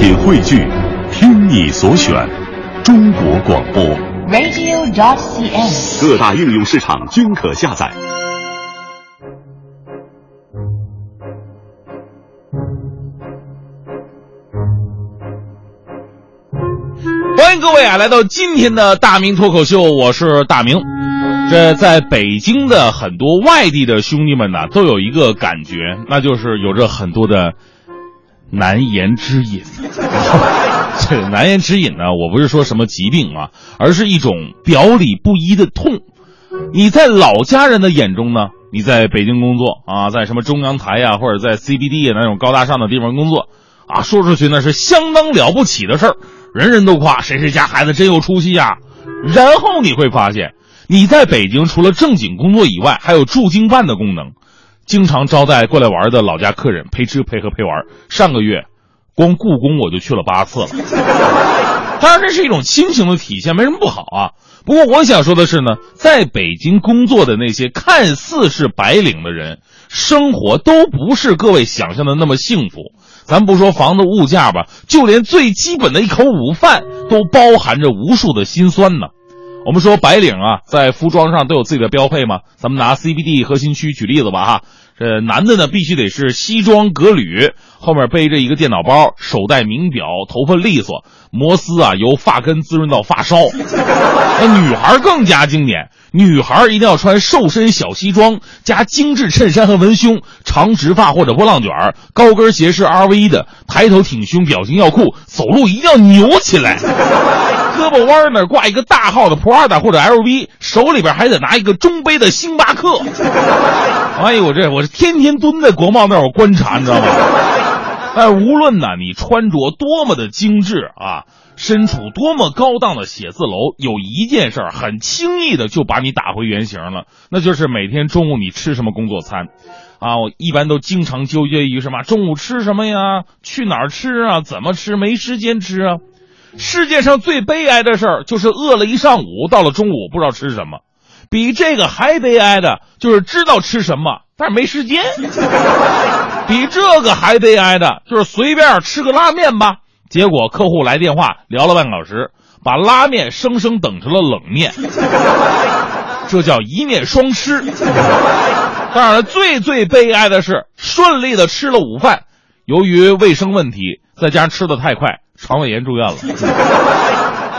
品汇聚，听你所选，中国广播。radio.cn。各大应用市场均可下载。欢迎各位啊，来到今天的大明脱口秀，我是大明。这在北京的很多外地的兄弟们呢，都有一个感觉，那就是有着很多的难言之隐。这个难言之隐呢，我不是说什么疾病啊，而是一种表里不一的痛。你在老家人的眼中呢，你在北京工作啊，在什么中央台呀、或者在 CBD 那种高大上的地方工作啊，说出去那是相当了不起的事儿，人人都夸谁谁家孩子真有出息呀、然后你会发现，你在北京除了正经工作以外，还有驻京办的功能，经常招待过来玩的老家客人，陪吃 陪喝陪玩。上个月，光故宫我就去了八次了。当然，这是一种亲情的体现，没什么不好啊。不过，我想说的是呢，在北京工作的那些看似是白领的人，生活都不是各位想象的那么幸福。咱不说房子、物价吧，就连最基本的一口午饭都包含着无数的辛酸呢。我们说白领啊，在服装上都有自己的标配嘛。咱们拿 CBD 核心区举例子吧哈，这男的呢必须得是西装革履，后面背着一个电脑包，手戴名表，头发利索，摩丝啊由发根滋润到发梢。那女孩更加经典，女孩一定要穿瘦身小西装，加精致衬衫和文胸，长直发或者波浪卷儿，高跟鞋是 RV 的，抬头挺胸，表情要酷，走路一定要扭起来。胳膊弯那挂一个大号的 Prada 或者 LV，手里边还得拿一个中杯的星巴克。哎呦，我这我是天天蹲在国贸那儿我观察，你知道吗？但是无论呢你穿着多么的精致啊，身处多么高档的写字楼，有一件事儿很轻易的就把你打回原形了，那就是每天中午你吃什么工作餐。啊，我一般都经常纠结于什么中午吃什么呀，去哪儿吃啊，怎么吃，没时间吃啊。世界上最悲哀的事儿就是饿了一上午，到了中午不知道吃什么。比这个还悲哀的就是知道吃什么，但是没时间。比这个还悲哀的就是随便吃个拉面吧，结果客户来电话聊了半个小时，把拉面生生等成了冷面，这叫一面双吃。当然，最最悲哀的是顺利的吃了午饭，由于卫生问题，再加上吃的太快，肠胃炎住院了。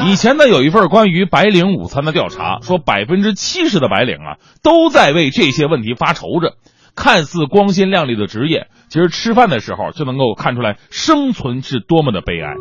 以前呢，有一份关于白领午餐的调查，说百分之七十的白领啊都在为这些问题发愁着。看似光鲜亮丽的职业，其实吃饭的时候就能够看出来生存是多么的悲哀。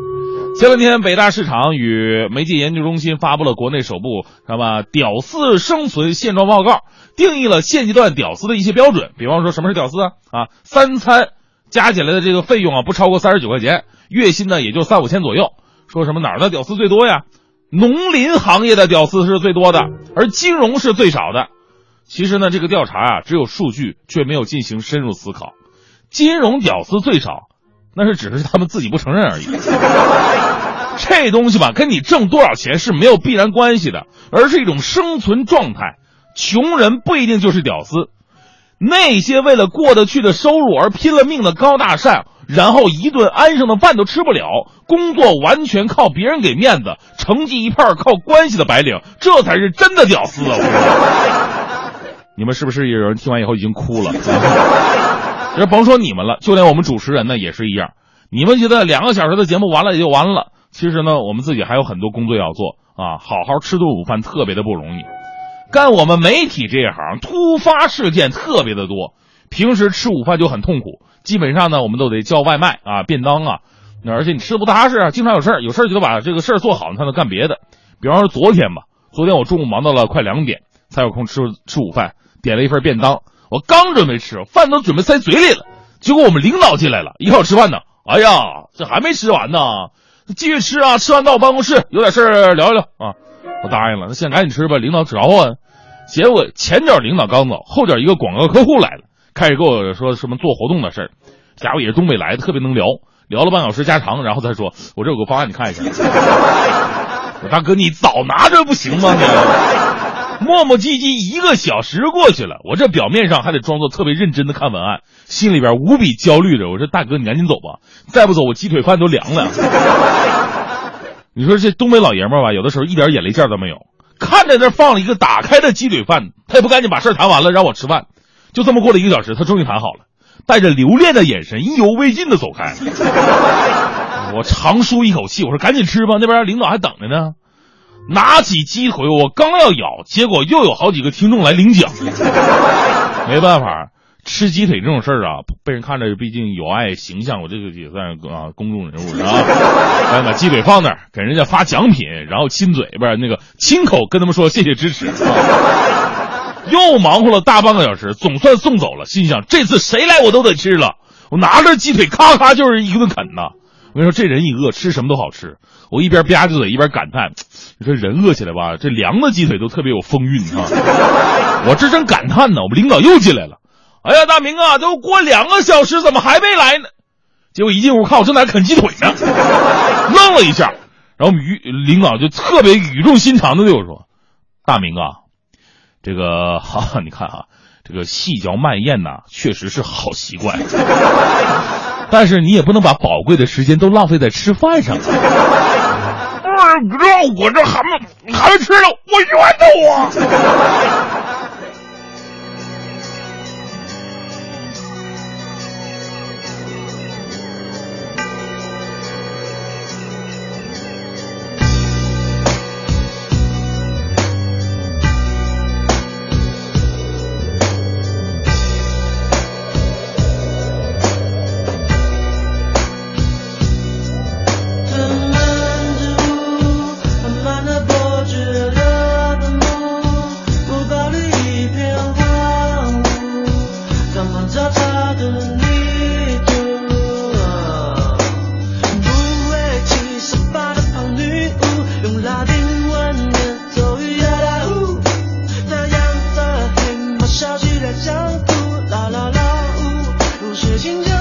前两天，北大市场与媒介研究中心发布了国内首部什么“屌丝生存现状报告”，定义了现阶段屌丝的一些标准。比方说，什么是屌丝啊？啊，三餐加起来的这个费用啊，不超过三十九块钱，月薪呢也就三五千左右。说什么哪儿的屌丝最多呀？农林行业的屌丝是最多的，而金融是最少的。其实呢，这个调查啊只有数据，却没有进行深入思考。金融屌丝最少，那是只是他们自己不承认而已。这东西吧，跟你挣多少钱是没有必然关系的，而是一种生存状态。穷人不一定就是屌丝，那些为了过得去的收入而拼了命的高大上，然后一顿安生的饭都吃不了，工作完全靠别人给面子，成绩一半靠关系的白领，这才是真的屌丝啊！我跟你们是不是有人听完以后已经哭了？这甭说你们了，就连我们主持人呢也是一样。你们觉得两个小时的节目完了也就完了，其实呢，我们自己还有很多工作要做啊，好好吃顿午饭特别的不容易。干我们媒体这一行，突发事件特别的多，平时吃午饭就很痛苦，基本上呢，我们都得叫外卖啊、便当啊，而且你吃的不踏实啊，经常有事儿，有事儿就得把这个事儿做好，你才能干别的。比方说昨天吧，昨天我中午忙到了快两点才有空吃吃午饭，点了一份便当，我刚准备吃，饭都准备塞嘴里了，结果我们领导进来了，一块儿吃饭呢，哎呀，这还没吃完呢，继续吃啊，吃完到我办公室，有点事儿聊一聊啊。我答应了，那现在赶紧吃吧，领导找我。结果前脚领导刚走，后脚一个广告客户来了，开始跟我说什么做活动的事儿。家伙也是东北来的，特别能聊，聊了半小时家常，然后再说，我这有个方案，你看一下。我大哥，你早拿着不行吗你？磨磨唧唧一个小时过去了，我这表面上还得装作特别认真的看文案，心里边无比焦虑着。我说大哥，你赶紧走吧，再不走我鸡腿饭都凉了。你说这东北老爷们吧，有的时候一点眼力见都没有，看着那放了一个打开的鸡腿饭，他也不赶紧把事儿谈完了让我吃饭。就这么过了一个小时，他终于谈好了，带着留恋的眼神，意犹未尽的走开。我长舒一口气，我说赶紧吃吧，那边领导还等着呢。拿起鸡腿，我刚要咬，结果又有好几个听众来领奖。没办法，吃鸡腿这种事儿啊，被人看着毕竟有碍形象，我这个也算啊公众人物是吧？赶紧把鸡腿放那儿，给人家发奖品，然后亲嘴，不是那个亲口跟他们说谢谢支持。又忙活了大半个小时，总算送走了。心想这次谁来我都得吃了。我拿着鸡腿咔咔就是一顿啃呐。我跟你说，这人一饿，吃什么都好吃。我一边吧唧嘴一边感叹：你说人饿起来吧，这凉的鸡腿都特别有风韵啊。我这正感叹呢，我们领导又进来了。哎呀，大明啊，都过两个小时，怎么还没来呢？结果一进屋看我正在啃鸡腿呢，愣了一下，然后语领导就特别语重心长的对我说：“大明啊。”这个哈，你看哈，这个细嚼慢咽呐，确实是好习惯，但是你也不能把宝贵的时间都浪费在吃饭上。让我这还没还吃了，我冤的我。想哭，啦啦啦，呜，不是情歌。